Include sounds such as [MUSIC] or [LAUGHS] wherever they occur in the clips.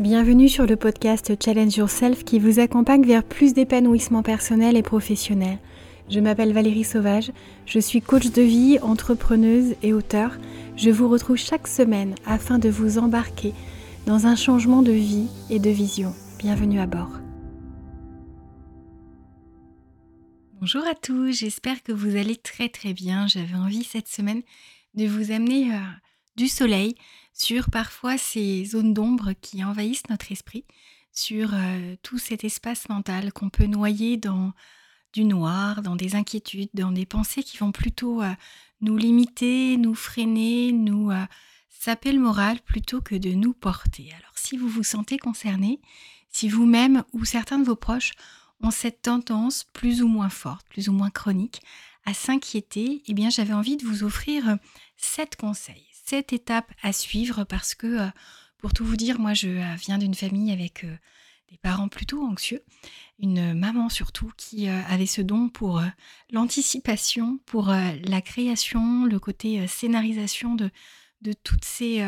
Bienvenue sur le podcast Challenge Yourself qui vous accompagne vers plus d'épanouissement personnel et professionnel. Je m'appelle Valérie Sauvage, je suis coach de vie, entrepreneuse et auteur. Je vous retrouve chaque semaine afin de vous embarquer dans un changement de vie et de vision. Bienvenue à bord. Bonjour à tous, j'espère que vous allez très très bien. J'avais envie cette semaine de vous amener euh, du soleil sur parfois ces zones d'ombre qui envahissent notre esprit, sur euh, tout cet espace mental qu'on peut noyer dans du noir, dans des inquiétudes, dans des pensées qui vont plutôt euh, nous limiter, nous freiner, nous euh, saper le moral plutôt que de nous porter. Alors si vous vous sentez concerné, si vous-même ou certains de vos proches ont cette tendance plus ou moins forte, plus ou moins chronique à s'inquiéter, eh bien j'avais envie de vous offrir sept conseils, cette étape à suivre parce que, euh, pour tout vous dire, moi je euh, viens d'une famille avec euh, des parents plutôt anxieux, une maman surtout qui avait ce don pour l'anticipation, pour la création, le côté scénarisation de, de toutes ces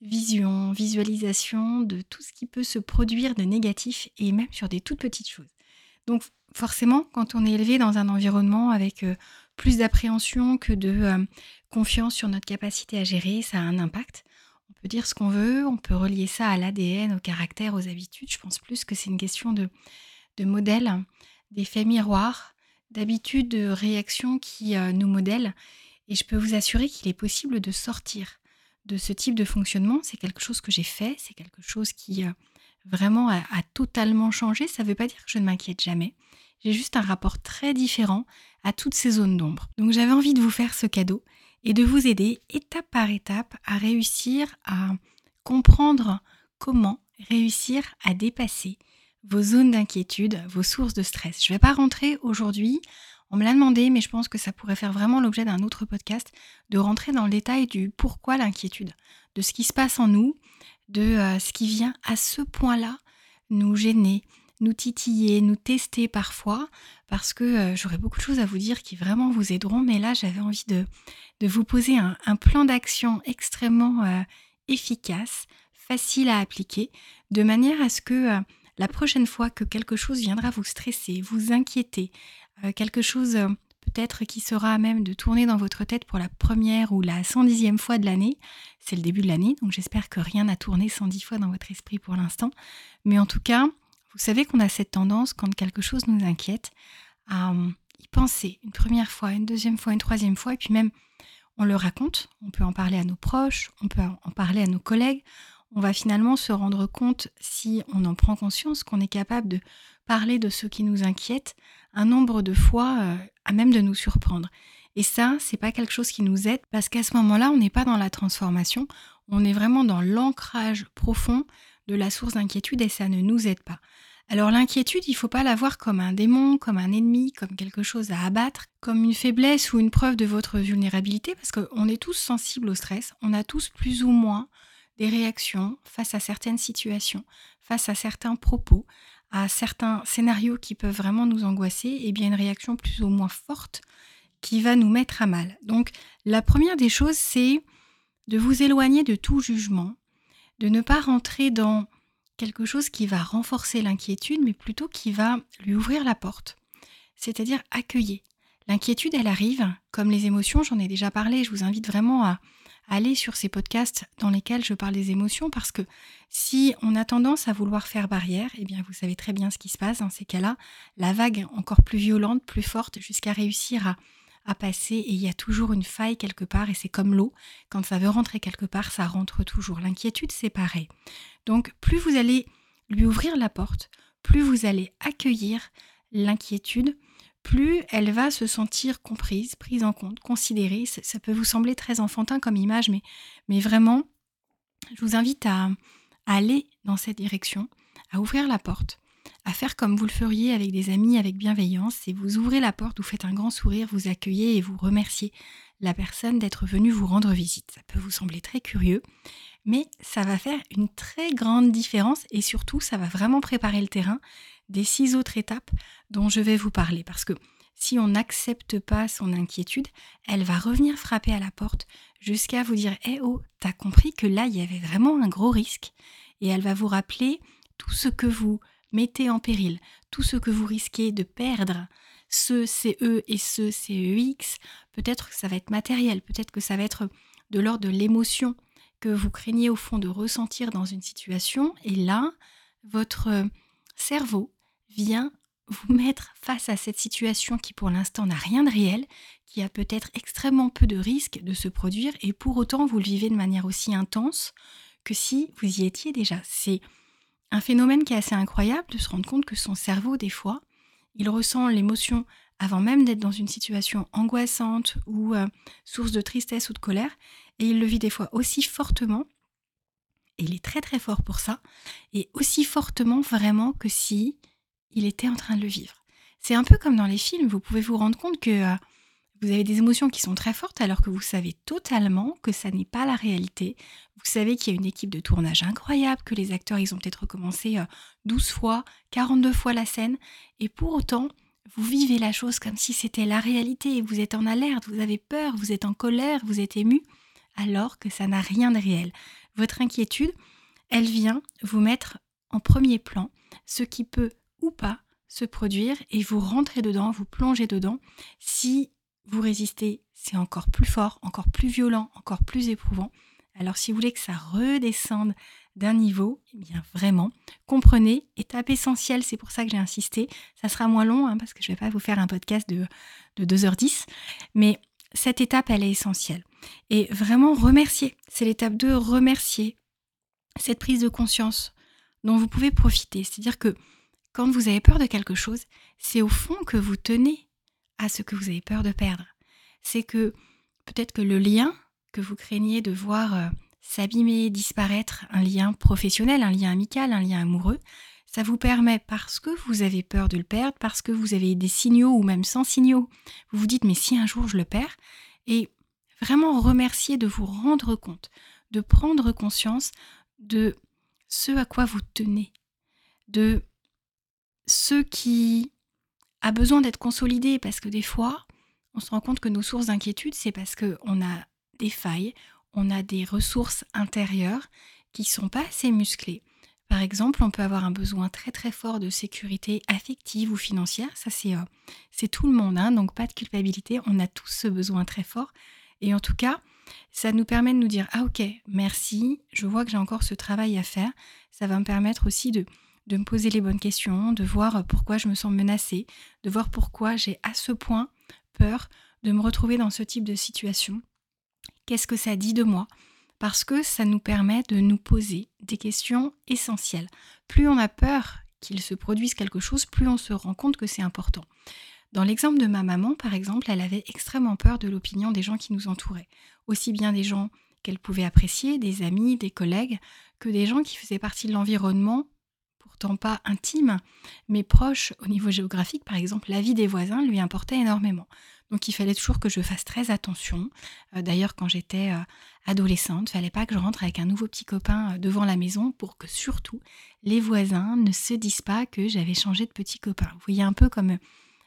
visions, visualisations, de tout ce qui peut se produire de négatif et même sur des toutes petites choses. Donc forcément, quand on est élevé dans un environnement avec plus d'appréhension que de confiance sur notre capacité à gérer, ça a un impact. On peut dire ce qu'on veut, on peut relier ça à l'ADN, au caractère, aux habitudes. Je pense plus que c'est une question de, de modèle, d'effets miroirs, d'habitudes, de réactions qui euh, nous modèlent. Et je peux vous assurer qu'il est possible de sortir de ce type de fonctionnement. C'est quelque chose que j'ai fait, c'est quelque chose qui euh, vraiment a, totalement changé. Ça ne veut pas dire que je ne m'inquiète jamais. J'ai juste un rapport très différent à toutes ces zones d'ombre. Donc j'avais envie de vous faire ce cadeau et de vous aider étape par étape à réussir à comprendre comment réussir à dépasser vos zones d'inquiétude, vos sources de stress. Je ne vais pas rentrer aujourd'hui, on me l'a demandé, mais je pense que ça pourrait faire vraiment l'objet d'un autre podcast, de rentrer dans le détail du pourquoi l'inquiétude, de ce qui se passe en nous, de euh, ce qui vient à ce point-là nous gêner, nous titiller, nous tester parfois, parce que euh, j'aurais beaucoup de choses à vous dire qui vraiment vous aideront, mais là j'avais envie de, vous poser un, plan d'action extrêmement euh, efficace, facile à appliquer, de manière à ce que euh, la prochaine fois que quelque chose viendra vous stresser, vous inquiéter, quelque chose peut-être qui sera à même de tourner dans votre tête pour la première ou la 110e fois de l'année, c'est le début de l'année, donc j'espère que rien n'a tourné 110 fois dans votre esprit pour l'instant, mais en tout cas, vous savez qu'on a cette tendance, quand quelque chose nous inquiète, à hum, y penser une première fois, une deuxième fois, une troisième fois, et puis même on le raconte, on peut en parler à nos proches, on peut en parler à nos collègues, on va finalement se rendre compte, si on en prend conscience, qu'on est capable de parler de ce qui nous inquiète un nombre de fois euh, à même de nous surprendre. Et ça, c'est pas quelque chose qui nous aide parce qu'à ce moment-là, on n'est pas dans la transformation, on est vraiment dans l'ancrage profond de la source d'inquiétude et ça ne nous aide pas. Alors l'inquiétude, il ne faut pas la voir comme un démon, comme un ennemi, comme quelque chose à abattre, comme une faiblesse ou une preuve de votre vulnérabilité, parce qu'on est tous sensibles au stress, on a tous plus ou moins des réactions face à certaines situations, face à certains propos, à certains scénarios qui peuvent vraiment nous angoisser, et bien une réaction plus ou moins forte qui va nous mettre à mal. Donc la première des choses, c'est de vous éloigner de tout jugement, de ne pas rentrer dans quelque chose qui va renforcer l'inquiétude, mais plutôt qui va lui ouvrir la porte. C'est-à-dire accueillir. L'inquiétude, elle arrive, comme les émotions, j'en ai déjà parlé, je vous invite vraiment à, aller sur ces podcasts dans lesquels je parle des émotions, parce que si on a tendance à vouloir faire barrière, eh bien vous savez très bien ce qui se passe dans ces cas-là, la vague encore plus violente, plus forte, jusqu'à réussir à passer et il y a toujours une faille quelque part et c'est comme l'eau, quand ça veut rentrer quelque part, ça rentre toujours. L'inquiétude, c'est pareil. Donc plus vous allez lui ouvrir la porte, plus vous allez accueillir l'inquiétude, plus elle va se sentir comprise, prise en compte, considérée. Ça, peut vous sembler très enfantin comme image, mais, mais vraiment, je vous invite à aller dans cette direction, à ouvrir la porte à faire comme vous le feriez avec des amis avec bienveillance, et vous ouvrez la porte, vous faites un grand sourire, vous accueillez et vous remerciez la personne d'être venue vous rendre visite. Ça peut vous sembler très curieux, mais ça va faire une très grande différence et surtout ça va vraiment préparer le terrain des six autres étapes dont je vais vous parler parce que si on n'accepte pas son inquiétude, elle va revenir frapper à la porte jusqu'à vous dire Eh oh, t'as compris que là il y avait vraiment un gros risque et elle va vous rappeler tout ce que vous mettez en péril, tout ce que vous risquez de perdre, ce CE et ce CEX, peut-être que ça va être matériel, peut-être que ça va être de l'ordre de l'émotion que vous craignez au fond de ressentir dans une situation, et là, votre cerveau vient vous mettre face à cette situation qui pour l'instant n'a rien de réel, qui a peut-être extrêmement peu de risques de se produire, et pour autant vous le vivez de manière aussi intense que si vous y étiez déjà. C'est un phénomène qui est assez incroyable de se rendre compte que son cerveau, des fois, il ressent l'émotion avant même d'être dans une situation angoissante ou euh, source de tristesse ou de colère, et il le vit des fois aussi fortement, et il est très très fort pour ça, et aussi fortement vraiment que si il était en train de le vivre. C'est un peu comme dans les films, vous pouvez vous rendre compte que euh, vous avez des émotions qui sont très fortes alors que vous savez totalement que ça n'est pas la réalité. Vous savez qu'il y a une équipe de tournage incroyable, que les acteurs, ils ont peut-être recommencé 12 euh, fois, 42 fois la scène, et pour autant, vous vivez la chose comme si c'était la réalité, vous êtes en alerte, vous avez peur, vous êtes en colère, vous êtes ému, alors que ça n'a rien de réel. Votre inquiétude, elle vient vous mettre en premier plan ce qui peut ou pas se produire et vous rentrez dedans, vous plongez dedans. Si vous résistez, c'est encore plus fort, encore plus violent, encore plus éprouvant. Alors si vous voulez que ça redescende d'un niveau, eh bien vraiment, comprenez, étape essentielle, c'est pour ça que j'ai insisté, ça sera moins long hein, parce que je ne vais pas vous faire un podcast de, de 2h10, mais cette étape, elle est essentielle. Et vraiment remercier, c'est l'étape 2, remercier cette prise de conscience dont vous pouvez profiter. C'est-à-dire que quand vous avez peur de quelque chose, c'est au fond que vous tenez à ce que vous avez peur de perdre. C'est que peut-être que le lien que vous craignez de voir euh, s'abîmer, disparaître, un lien professionnel, un lien amical, un lien amoureux, ça vous permet, parce que vous avez peur de le perdre, parce que vous avez des signaux ou même sans signaux, vous vous dites mais si un jour je le perds, et vraiment remercier de vous rendre compte, de prendre conscience de ce à quoi vous tenez, de ce qui a besoin d'être consolidé, parce que des fois, on se rend compte que nos sources d'inquiétude, c'est parce qu'on a des failles, on a des ressources intérieures qui sont pas assez musclées. Par exemple, on peut avoir un besoin très très fort de sécurité affective ou financière. Ça, c'est euh, tout le monde, hein, donc pas de culpabilité. On a tous ce besoin très fort. Et en tout cas, ça nous permet de nous dire Ah, ok, merci, je vois que j'ai encore ce travail à faire. Ça va me permettre aussi de, de me poser les bonnes questions, de voir pourquoi je me sens menacée, de voir pourquoi j'ai à ce point peur de me retrouver dans ce type de situation. Qu'est-ce que ça dit de moi? Parce que ça nous permet de nous poser des questions essentielles. Plus on a peur qu'il se produise quelque chose, plus on se rend compte que c'est important. Dans l'exemple de ma maman, par exemple, elle avait extrêmement peur de l'opinion des gens qui nous entouraient, aussi bien des gens qu'elle pouvait apprécier, des amis, des collègues, que des gens qui faisaient partie de l'environnement, pourtant pas intime, mais proche au niveau géographique, par exemple, la vie des voisins lui importait énormément. Donc il fallait toujours que je fasse très attention. Euh, d'ailleurs, quand j'étais euh, adolescente, il fallait pas que je rentre avec un nouveau petit copain euh, devant la maison pour que surtout les voisins ne se disent pas que j'avais changé de petit copain. Vous voyez un peu comme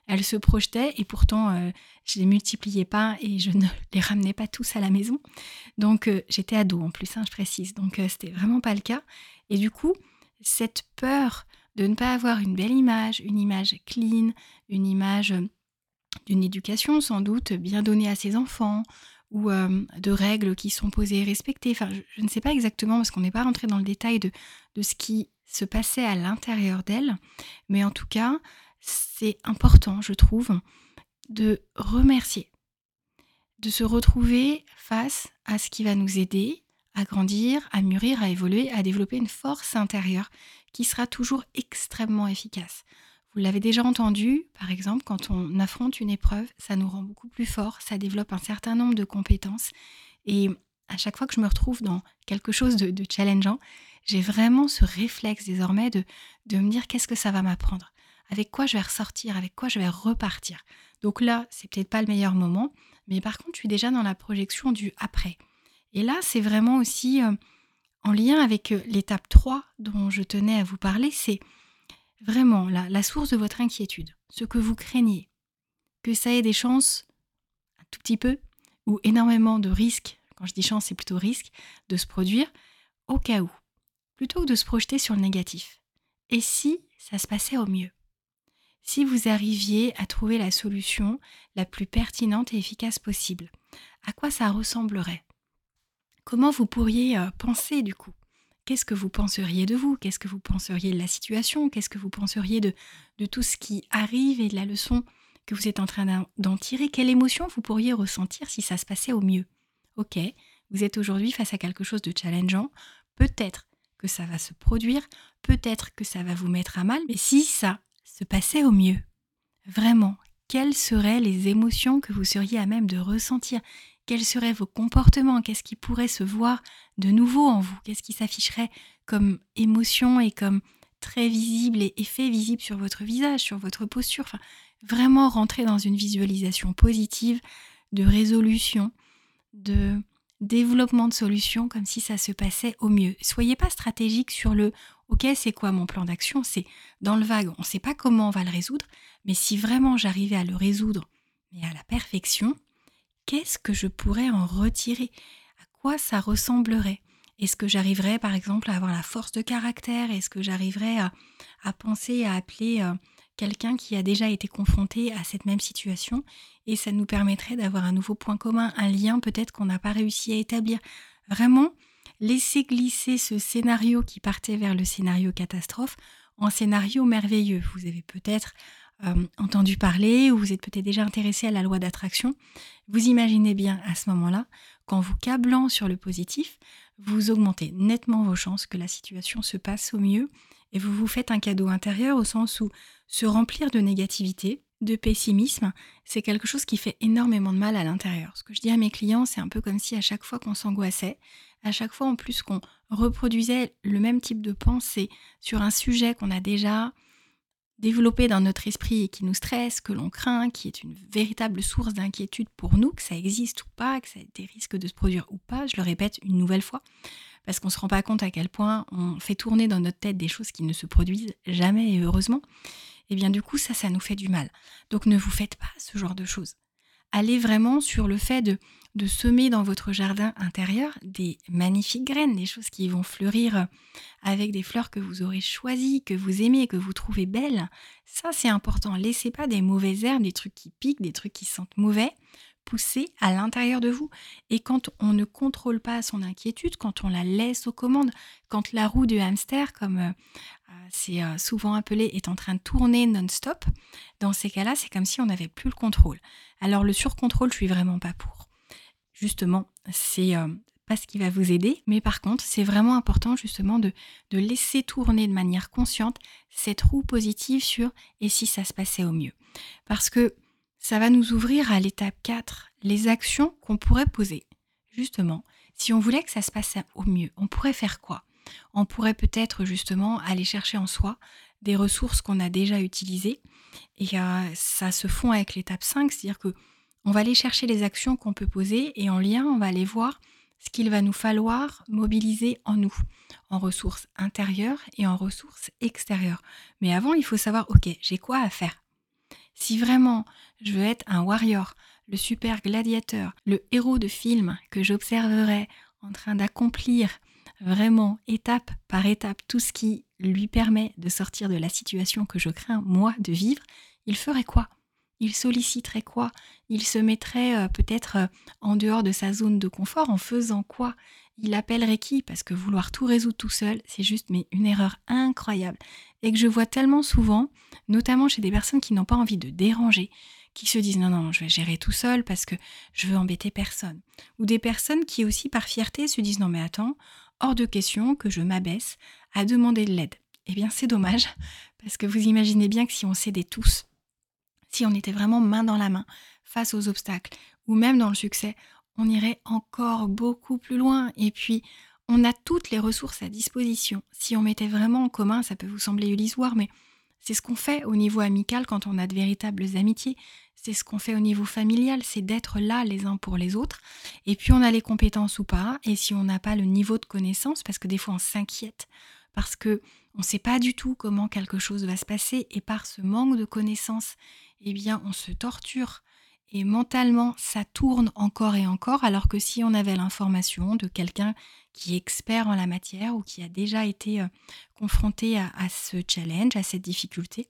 elle se projetait et pourtant je les multipliais pas et je ne [LAUGHS] les ramenais pas tous à la maison. Donc j'étais ado en plus, hein, je précise. Donc c'était vraiment pas le cas. Et du coup, cette peur de ne pas avoir une belle image, une image clean, une image d'une éducation sans doute bien donnée à ses enfants ou euh, de règles qui sont posées et respectées. Enfin, je, ne sais pas exactement parce qu'on n'est pas rentré dans le détail de ce qui se passait à l'intérieur d'elle, mais en tout cas, c'est important, je trouve, de remercier, de se retrouver face à ce qui va nous aider à grandir, à mûrir, à évoluer, à développer une force intérieure qui sera toujours extrêmement efficace. Vous l'avez déjà entendu, par exemple, quand on affronte une épreuve, ça nous rend beaucoup plus fort, ça développe un certain nombre de compétences. Et à chaque fois que je me retrouve dans quelque chose de, challengeant, j'ai vraiment ce réflexe désormais de, de me dire qu'est-ce que ça va m'apprendre, avec quoi je vais ressortir, avec quoi je vais repartir? Donc là, c'est peut-être pas le meilleur moment, mais par contre, je suis déjà dans la projection du après. Et là, c'est vraiment aussi euh, en lien avec euh, l'étape 3 dont je tenais à vous parler, c'est vraiment la, la source de votre inquiétude, ce que vous craignez, que ça ait des chances, un tout petit peu, ou énormément de risques, quand je dis chance, c'est plutôt risque, de se produire, au cas où. plutôt que de se projeter sur le négatif. Et si ça se passait au mieux? Si vous arriviez à trouver la solution la plus pertinente et efficace possible, à quoi ça ressemblerait? Comment vous pourriez euh, penser du coup? Qu'est-ce que vous penseriez de vous? Qu'est-ce que vous penseriez de la situation? Qu'est-ce que vous penseriez de, de tout ce qui arrive et de la leçon que vous êtes en train d'en tirer? Quelle émotion vous pourriez ressentir si ça se passait au mieux? Ok, vous êtes aujourd'hui face à quelque chose de challengeant. Peut-être que ça va se produire, peut-être que ça va vous mettre à mal, mais si ça se passait au mieux, vraiment, quelles seraient les émotions que vous seriez à même de ressentir? Quels seraient vos comportements Qu'est-ce qui pourrait se voir de nouveau en vous Qu'est-ce qui s'afficherait comme émotion et comme très visible et effet visible sur votre visage, sur votre posture Vraiment rentrer dans une visualisation positive de résolution, de développement de solutions comme si ça se passait au mieux. Soyez pas stratégique sur le OK, c'est quoi mon plan d'action? C'est dans le vague, on ne sait pas comment on va le résoudre, mais si vraiment j'arrivais à le résoudre, mais à la perfection, qu'est-ce que je pourrais en retirer? À quoi ça ressemblerait? Est-ce que j'arriverais par exemple à avoir la force de caractère? Est-ce que j'arriverais à, penser à appeler euh, quelqu'un qui a déjà été confronté à cette même situation? Et ça nous permettrait d'avoir un nouveau point commun, un lien peut-être qu'on n'a pas réussi à établir. Vraiment, laisser glisser ce scénario qui partait vers le scénario catastrophe en scénario merveilleux. Vous avez peut-être euh, entendu parler ou vous êtes peut-être déjà intéressé à la loi d'attraction. Vous imaginez bien à ce moment-là qu'en vous câblant sur le positif, vous augmentez nettement vos chances que la situation se passe au mieux et vous vous faites un cadeau intérieur au sens où se remplir de négativité, de pessimisme, c'est quelque chose qui fait énormément de mal à l'intérieur. Ce que je dis à mes clients, c'est un peu comme si à chaque fois qu'on s'angoissait, à chaque fois en plus qu'on reproduisait le même type de pensée sur un sujet qu'on a déjà développé dans notre esprit et qui nous stresse, que l'on craint, qui est une véritable source d'inquiétude pour nous, que ça existe ou pas, que ça a des risques de se produire ou pas, je le répète une nouvelle fois, parce qu'on ne se rend pas compte à quel point on fait tourner dans notre tête des choses qui ne se produisent jamais et heureusement, et eh bien du coup ça, ça nous fait du mal. Donc ne vous faites pas ce genre de choses. Allez vraiment sur le fait de, de semer dans votre jardin intérieur des magnifiques graines, des choses qui vont fleurir avec des fleurs que vous aurez choisies, que vous aimez, que vous trouvez belles. Ça c'est important. Laissez pas des mauvaises herbes, des trucs qui piquent, des trucs qui sentent mauvais pousser à l'intérieur de vous. Et quand on ne contrôle pas son inquiétude, quand on la laisse aux commandes, quand la roue du hamster, comme euh, euh, c'est euh, souvent appelé, est en train de tourner non-stop, dans ces cas-là, c'est comme si on n'avait plus le contrôle. Alors le surcontrôle, je suis vraiment pas pour. Justement, c'est pas ce qui va vous aider, mais par contre, c'est vraiment important justement de, de laisser tourner de manière consciente cette roue positive sur et si ça se passait au mieux? Parce que ça va nous ouvrir à l'étape 4, les actions qu'on pourrait poser. Justement, si on voulait que ça se passe au mieux, on pourrait faire quoi? On pourrait peut-être justement aller chercher en soi des ressources qu'on a déjà utilisées et euh, ça se fond avec l'étape 5, c'est-à-dire que on va aller chercher les actions qu'on peut poser et en lien, on va aller voir ce qu'il va nous falloir mobiliser en nous, en ressources intérieures et en ressources extérieures. Mais avant, il faut savoir, ok, j'ai quoi à faire? Si vraiment je veux être un warrior, le super gladiateur, le héros de film que j'observerais en train d'accomplir vraiment étape par étape tout ce qui lui permet de sortir de la situation que je crains moi de vivre, il ferait quoi? Il solliciterait quoi? Il se mettrait euh, peut-être euh, en dehors de sa zone de confort en faisant quoi? Il appellerait qui? Parce que vouloir tout résoudre tout seul, c'est juste mais une erreur incroyable. Et que je vois tellement souvent, notamment chez des personnes qui n'ont pas envie de déranger, qui se disent non, non, je vais gérer tout seul parce que je veux embêter personne. Ou des personnes qui aussi par fierté se disent non mais attends, hors de question que je m'abaisse à demander de l'aide. Eh bien c'est dommage, [LAUGHS] parce que vous imaginez bien que si on s'aidait tous, si on était vraiment main dans la main face aux obstacles, ou même dans le succès, on irait encore beaucoup plus loin. Et puis, on a toutes les ressources à disposition. Si on mettait vraiment en commun, ça peut vous sembler illusoire, mais c'est ce qu'on fait au niveau amical quand on a de véritables amitiés. C'est ce qu'on fait au niveau familial, c'est d'être là les uns pour les autres. Et puis on a les compétences ou pas. Et si on n'a pas le niveau de connaissance, parce que des fois on s'inquiète, parce que on ne sait pas du tout comment quelque chose va se passer, et par ce manque de connaissance, eh bien on se torture et mentalement ça tourne encore et encore, alors que si on avait l'information de quelqu'un qui est expert en la matière ou qui a déjà été euh, confronté à, ce challenge, à cette difficulté,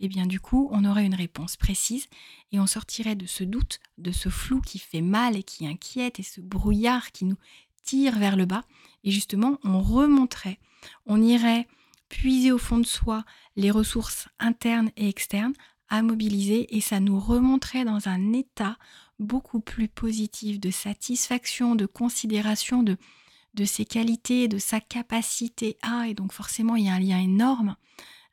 eh bien du coup on aurait une réponse précise et on sortirait de ce doute, de ce flou qui fait mal et qui inquiète et ce brouillard qui nous tire vers le bas. Et justement on remonterait, on irait puiser au fond de soi les ressources internes et externes à mobiliser et ça nous remonterait dans un état beaucoup plus positif de satisfaction, de considération de, ses qualités, de sa capacité à, et donc forcément il y a un lien énorme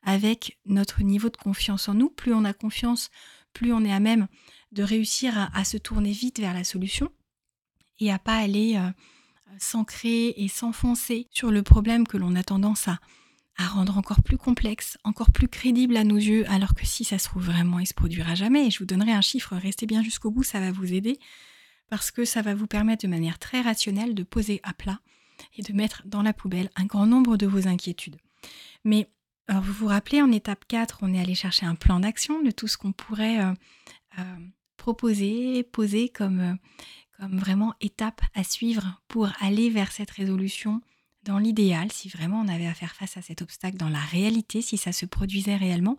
avec notre niveau de confiance en nous. Plus on a confiance, plus on est à même de réussir à, se tourner vite vers la solution et à pas aller euh, s'ancrer et s'enfoncer sur le problème que l'on a tendance à, à rendre encore plus complexe, encore plus crédible à nos yeux, alors que si ça se trouve vraiment, il se produira jamais. Et je vous donnerai un chiffre, restez bien jusqu'au bout, ça va vous aider, parce que ça va vous permettre de manière très rationnelle de poser à plat et de mettre dans la poubelle un grand nombre de vos inquiétudes. Mais vous vous rappelez, en étape 4, on est allé chercher un plan d'action de tout ce qu'on pourrait euh, euh, proposer, poser euh, comme vraiment étape à suivre pour aller vers cette résolution dans l'idéal, si vraiment on avait à faire face à cet obstacle dans la réalité, si ça se produisait réellement.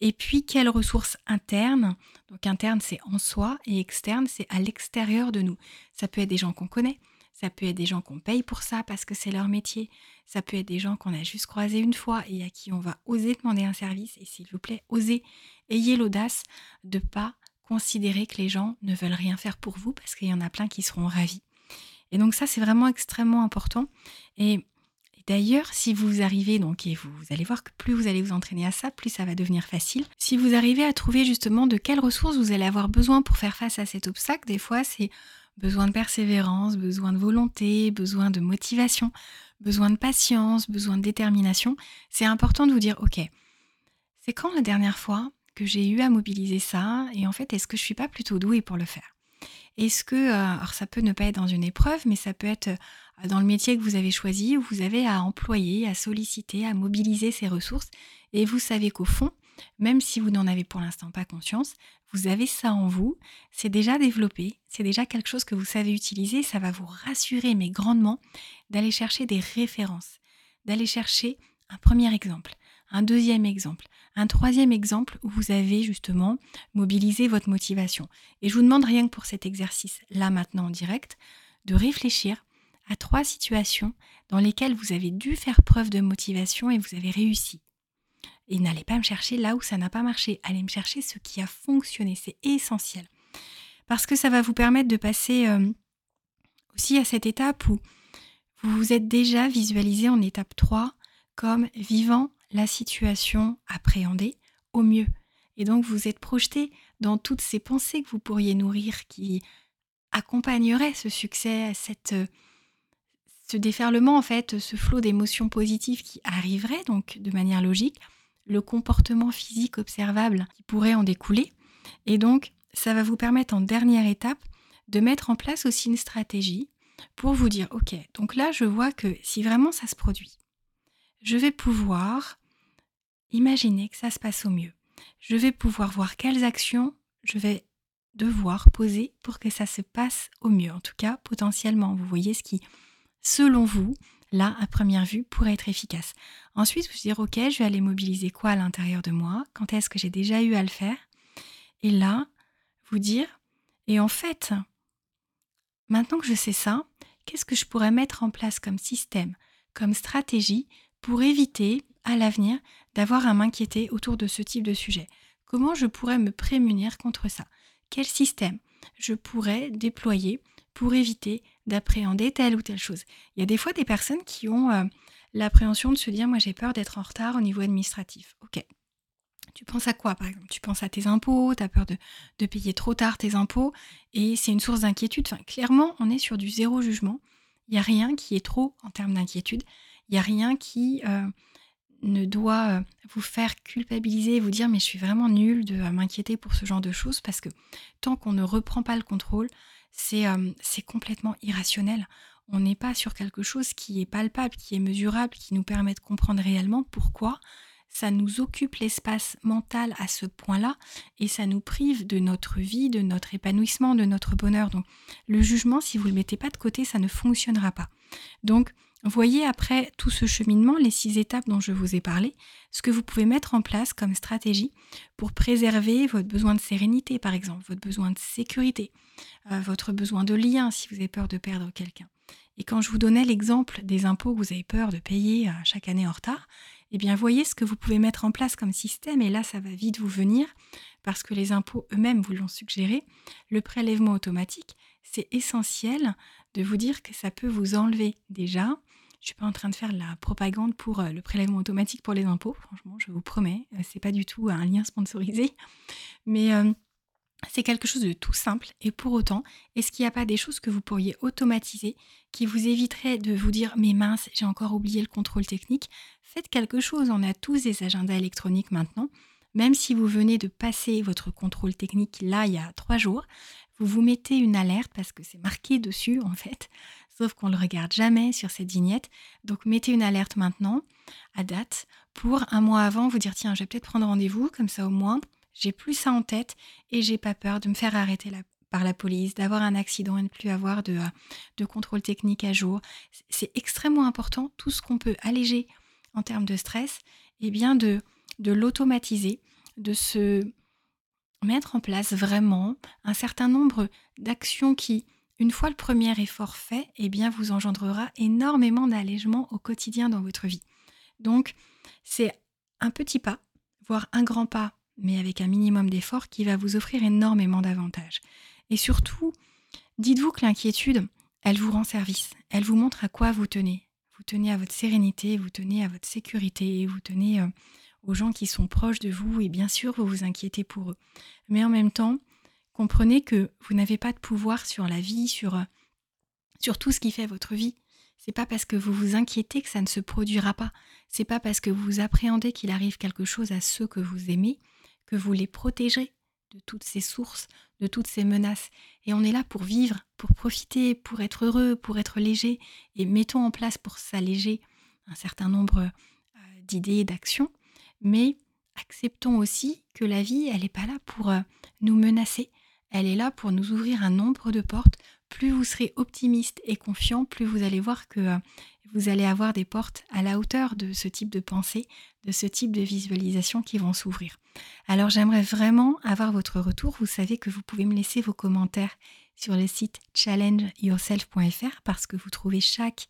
Et puis, quelles ressources internes? Donc, interne, c'est en soi, et externe, c'est à l'extérieur de nous. Ça peut être des gens qu'on connaît, ça peut être des gens qu'on paye pour ça parce que c'est leur métier, ça peut être des gens qu'on a juste croisés une fois et à qui on va oser demander un service. Et s'il vous plaît, osez, ayez l'audace de pas considérer que les gens ne veulent rien faire pour vous parce qu'il y en a plein qui seront ravis. Et donc ça, c'est vraiment extrêmement important. Et, d'ailleurs, si vous arrivez, donc, et vous, allez voir que plus vous allez vous entraîner à ça, plus ça va devenir facile. Si vous arrivez à trouver justement de quelles ressources vous allez avoir besoin pour faire face à cet obstacle, des fois, c'est besoin de persévérance, besoin de volonté, besoin de motivation, besoin de patience, besoin de détermination. C'est important de vous dire, ok, c'est quand la dernière fois que j'ai eu à mobiliser ça? Et en fait, est-ce que je suis pas plutôt douée pour le faire? Est-ce que, euh, alors ça peut ne pas être dans une épreuve, mais ça peut être euh, dans le métier que vous avez choisi, où vous avez à employer, à solliciter, à mobiliser ces ressources, et vous savez qu'au fond, même si vous n'en avez pour l'instant pas conscience, vous avez ça en vous, c'est déjà développé, c'est déjà quelque chose que vous savez utiliser, ça va vous rassurer, mais grandement, d'aller chercher des références, d'aller chercher un premier exemple, un deuxième exemple, un troisième exemple où vous avez justement mobilisé votre motivation. Et je vous demande rien que pour cet exercice, là maintenant en direct, de réfléchir à trois situations dans lesquelles vous avez dû faire preuve de motivation et vous avez réussi. Et n'allez pas me chercher là où ça n'a pas marché, allez me chercher ce qui a fonctionné, c'est essentiel. Parce que ça va vous permettre de passer euh, aussi à cette étape où vous vous êtes déjà visualisé en étape 3 comme vivant la situation appréhendée au mieux. Et donc vous êtes projeté dans toutes ces pensées que vous pourriez nourrir qui accompagneraient ce succès, cette, ce déferlement en fait, ce flot d'émotions positives qui arriverait donc de manière logique, le comportement physique observable qui pourrait en découler. Et donc ça va vous permettre en dernière étape de mettre en place aussi une stratégie pour vous dire, ok, donc là je vois que si vraiment ça se produit, je vais pouvoir imaginer que ça se passe au mieux. Je vais pouvoir voir quelles actions je vais devoir poser pour que ça se passe au mieux. En tout cas, potentiellement, vous voyez ce qui, selon vous, là, à première vue, pourrait être efficace. Ensuite, vous dire, ok, je vais aller mobiliser quoi à l'intérieur de moi? Quand est-ce que j'ai déjà eu à le faire? Et là, vous dire, et en fait, maintenant que je sais ça, qu'est-ce que je pourrais mettre en place comme système, comme stratégie pour éviter à l'avenir d'avoir à m'inquiéter autour de ce type de sujet. Comment je pourrais me prémunir contre ça? Quel système je pourrais déployer pour éviter d'appréhender telle ou telle chose? Il y a des fois des personnes qui ont euh, l'appréhension de se dire moi j'ai peur d'être en retard au niveau administratif. Ok. Tu penses à quoi par exemple? Tu penses à tes impôts, tu as peur de, payer trop tard tes impôts? Et c'est une source d'inquiétude. Enfin, clairement, on est sur du zéro jugement. Il n'y a rien qui est trop en termes d'inquiétude. Il n'y a rien qui euh, ne doit euh, vous faire culpabiliser vous dire mais je suis vraiment nulle de euh, m'inquiéter pour ce genre de choses parce que tant qu'on ne reprend pas le contrôle, c'est complètement irrationnel. On n'est pas sur quelque chose qui est palpable, qui est mesurable, qui nous permet de comprendre réellement pourquoi ça nous occupe l'espace mental à ce point-là et ça nous prive de notre vie, de notre épanouissement, de notre bonheur. Donc le jugement, si vous ne le mettez pas de côté, ça ne fonctionnera pas. Donc voyez après tout ce cheminement, les six étapes dont je vous ai parlé, ce que vous pouvez mettre en place comme stratégie pour préserver votre besoin de sérénité, par exemple, votre besoin de sécurité, euh, votre besoin de lien si vous avez peur de perdre quelqu'un. Et quand je vous donnais l'exemple des impôts que vous avez peur de payer euh, chaque année en retard, eh bien voyez ce que vous pouvez mettre en place comme système, et là ça va vite vous venir, parce que les impôts eux-mêmes vous l'ont suggéré, le prélèvement automatique, c'est essentiel de vous dire que ça peut vous enlever déjà. Je suis pas en train de faire la propagande pour euh, le prélèvement automatique pour les impôts, franchement, je vous promets, euh, c'est pas du tout un lien sponsorisé, [LAUGHS] mais c'est quelque chose de tout simple. Et pour autant, est-ce qu'il n'y a pas des choses que vous pourriez automatiser qui vous éviteraient de vous dire mais mince, j'ai encore oublié le contrôle technique? Faites quelque chose, on a tous des agendas électroniques maintenant. Même si vous venez de passer votre contrôle technique là il y a trois jours, vous vous mettez une alerte parce que c'est marqué dessus en fait, sauf qu'on ne le regarde jamais sur cette vignette. Donc mettez une alerte maintenant, à date, pour un mois avant vous dire tiens, je vais peut-être prendre rendez-vous, comme ça au moins j'ai plus ça en tête et j'ai pas peur de me faire arrêter par la police, d'avoir un accident et ne plus avoir de, euh, contrôle technique à jour. C'est extrêmement important, tout ce qu'on peut alléger en termes de stress, et eh bien de, de l'automatiser, de se mettre en place vraiment un certain nombre d'actions qui, une fois le premier effort fait, eh bien vous engendrera énormément d'allègement au quotidien dans votre vie. Donc, c'est un petit pas, voire un grand pas mais avec un minimum d'effort qui va vous offrir énormément d'avantages. Et surtout, dites-vous que l'inquiétude, elle vous rend service, elle vous montre à quoi vous tenez. Vous tenez à votre sérénité, vous tenez à votre sécurité, vous tenez euh, aux gens qui sont proches de vous et bien sûr vous vous inquiétez pour eux. Mais en même temps, comprenez que vous n'avez pas de pouvoir sur la vie, sur, euh, sur tout ce qui fait votre vie. C'est pas parce que vous vous inquiétez que ça ne se produira pas. C'est pas parce que vous appréhendez qu'il arrive quelque chose à ceux que vous aimez que vous les protégerez de toutes ces sources, de toutes ces menaces. Et on est là pour vivre, pour profiter, pour être heureux, pour être léger. Et mettons en place pour s'alléger un certain nombre euh, d'idées et d'actions. Mais acceptons aussi que la vie, elle n'est pas là pour euh, nous menacer. Elle est là pour nous ouvrir un nombre de portes. Plus vous serez optimiste et confiant, plus vous allez voir que euh, vous allez avoir des portes à la hauteur de ce type de pensée, de ce type de visualisation qui vont s'ouvrir. Alors j'aimerais vraiment avoir votre retour. Vous savez que vous pouvez me laisser vos commentaires sur le site challengeyourself.fr parce que vous trouvez chaque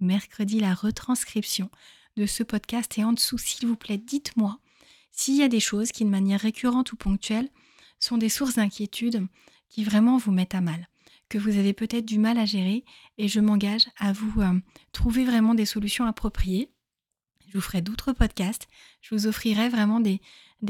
mercredi la retranscription de ce podcast. Et en dessous, s'il vous plaît, dites-moi s'il y a des choses qui, de manière récurrente ou ponctuelle, sont des sources d'inquiétude qui vraiment vous mettent à mal que vous avez peut-être du mal à gérer et je m'engage à vous euh, trouver vraiment des solutions appropriées. Je vous ferai d'autres podcasts, je vous offrirai vraiment des,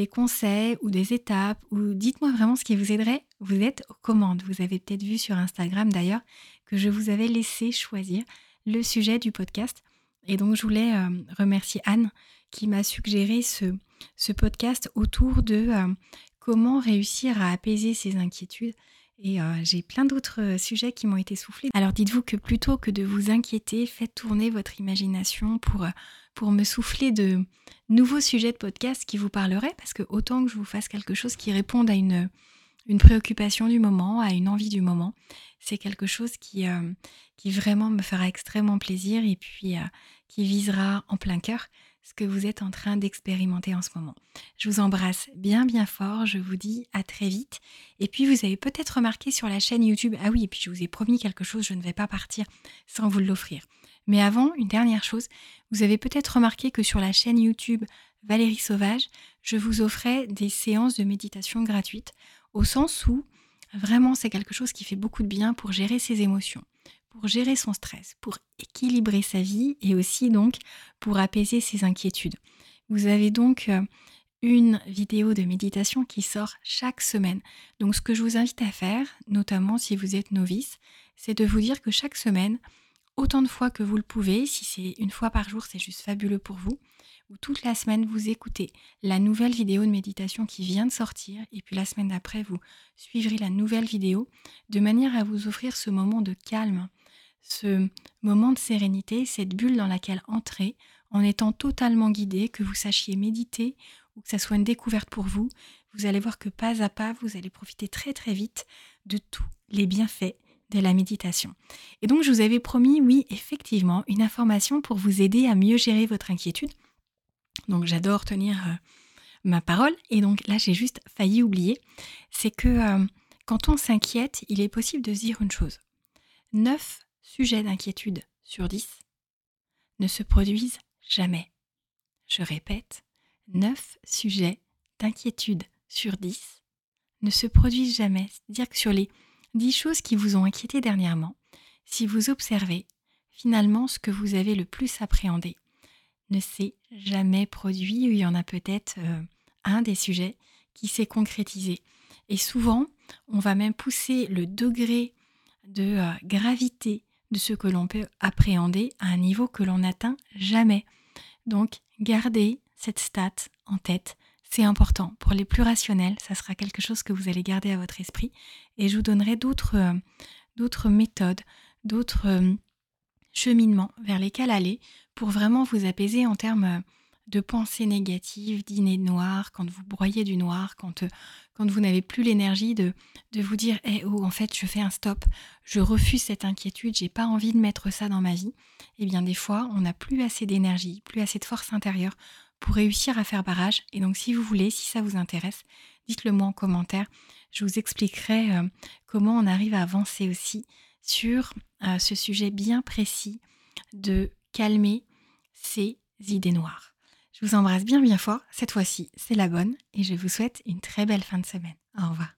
conseils ou des étapes ou dites-moi vraiment ce qui vous aiderait. Vous êtes aux commandes. Vous avez peut-être vu sur Instagram d'ailleurs que je vous avais laissé choisir le sujet du podcast. Et donc je voulais euh, remercier Anne qui m'a suggéré ce, ce podcast autour de euh, comment réussir à apaiser ses inquiétudes et euh, j'ai plein d'autres euh, sujets qui m'ont été soufflés. Alors dites-vous que plutôt que de vous inquiéter, faites tourner votre imagination pour, euh, pour me souffler de nouveaux sujets de podcast qui vous parleraient, parce que autant que je vous fasse quelque chose qui réponde à une, une préoccupation du moment, à une envie du moment, c'est quelque chose qui, qui vraiment me fera extrêmement plaisir et puis qui visera en plein cœur ce que vous êtes en train d'expérimenter en ce moment. Je vous embrasse bien bien fort, je vous dis à très vite. Et puis vous avez peut-être remarqué sur la chaîne YouTube, ah oui, et puis je vous ai promis quelque chose, je ne vais pas partir sans vous l'offrir. Mais avant, une dernière chose, vous avez peut-être remarqué que sur la chaîne YouTube Valérie Sauvage, je vous offrais des séances de méditation gratuites, au sens où vraiment c'est quelque chose qui fait beaucoup de bien pour gérer ses émotions pour gérer son stress, pour équilibrer sa vie et aussi donc pour apaiser ses inquiétudes. Vous avez donc euh, une vidéo de méditation qui sort chaque semaine. Donc ce que je vous invite à faire, notamment si vous êtes novice, c'est de vous dire que chaque semaine, autant de fois que vous le pouvez, si c'est une fois par jour, c'est juste fabuleux pour vous, ou toute la semaine vous écoutez la nouvelle vidéo de méditation qui vient de sortir, et puis la semaine d'après vous suivrez la nouvelle vidéo, de manière à vous offrir ce moment de calme, ce moment de sérénité, cette bulle dans laquelle entrer en étant totalement guidé, que vous sachiez méditer ou que ça soit une découverte pour vous, vous allez voir que pas à pas, vous allez profiter très très vite de tous les bienfaits de la méditation. Et donc je vous avais promis, oui, effectivement, une information pour vous aider à mieux gérer votre inquiétude. Donc j'adore tenir euh, ma parole et donc là j'ai juste failli oublier, c'est que euh, quand on s'inquiète, il est possible de se dire une chose. 9 sujets d'inquiétude sur 10 ne se produisent jamais. Je répète, 9 sujets d'inquiétude sur 10 ne se produisent jamais. C'est-à-dire que sur les 10 choses qui vous ont inquiété dernièrement, si vous observez, finalement ce que vous avez le plus appréhendé ne s'est jamais produit, il y en a peut-être euh, un des sujets qui s'est concrétisé. Et souvent, on va même pousser le degré de euh, gravité de ce que l'on peut appréhender à un niveau que l'on n'atteint jamais. Donc, gardez cette stat en tête. C'est important. Pour les plus rationnels, ça sera quelque chose que vous allez garder à votre esprit. Et je vous donnerai d'autres, euh, méthodes, d'autres euh, cheminements vers lesquels aller pour vraiment vous apaiser en termes de pensées négatives, d'idées noires, quand vous broyez du noir, quand, euh, vous n'avez plus l'énergie de, de vous dire Eh oh, en fait, je fais un stop, je refuse cette inquiétude, j'ai pas envie de mettre ça dans ma vie. Eh bien, des fois, on n'a plus assez d'énergie, plus assez de force intérieure pour réussir à faire barrage. Et donc, si vous voulez, si ça vous intéresse, dites-le moi en commentaire. Je vous expliquerai euh, comment on arrive à avancer aussi sur euh, ce sujet bien précis de calmer ces idées noires. Je vous embrasse bien bien fort. Cette fois-ci, c'est la bonne et je vous souhaite une très belle fin de semaine. Au revoir.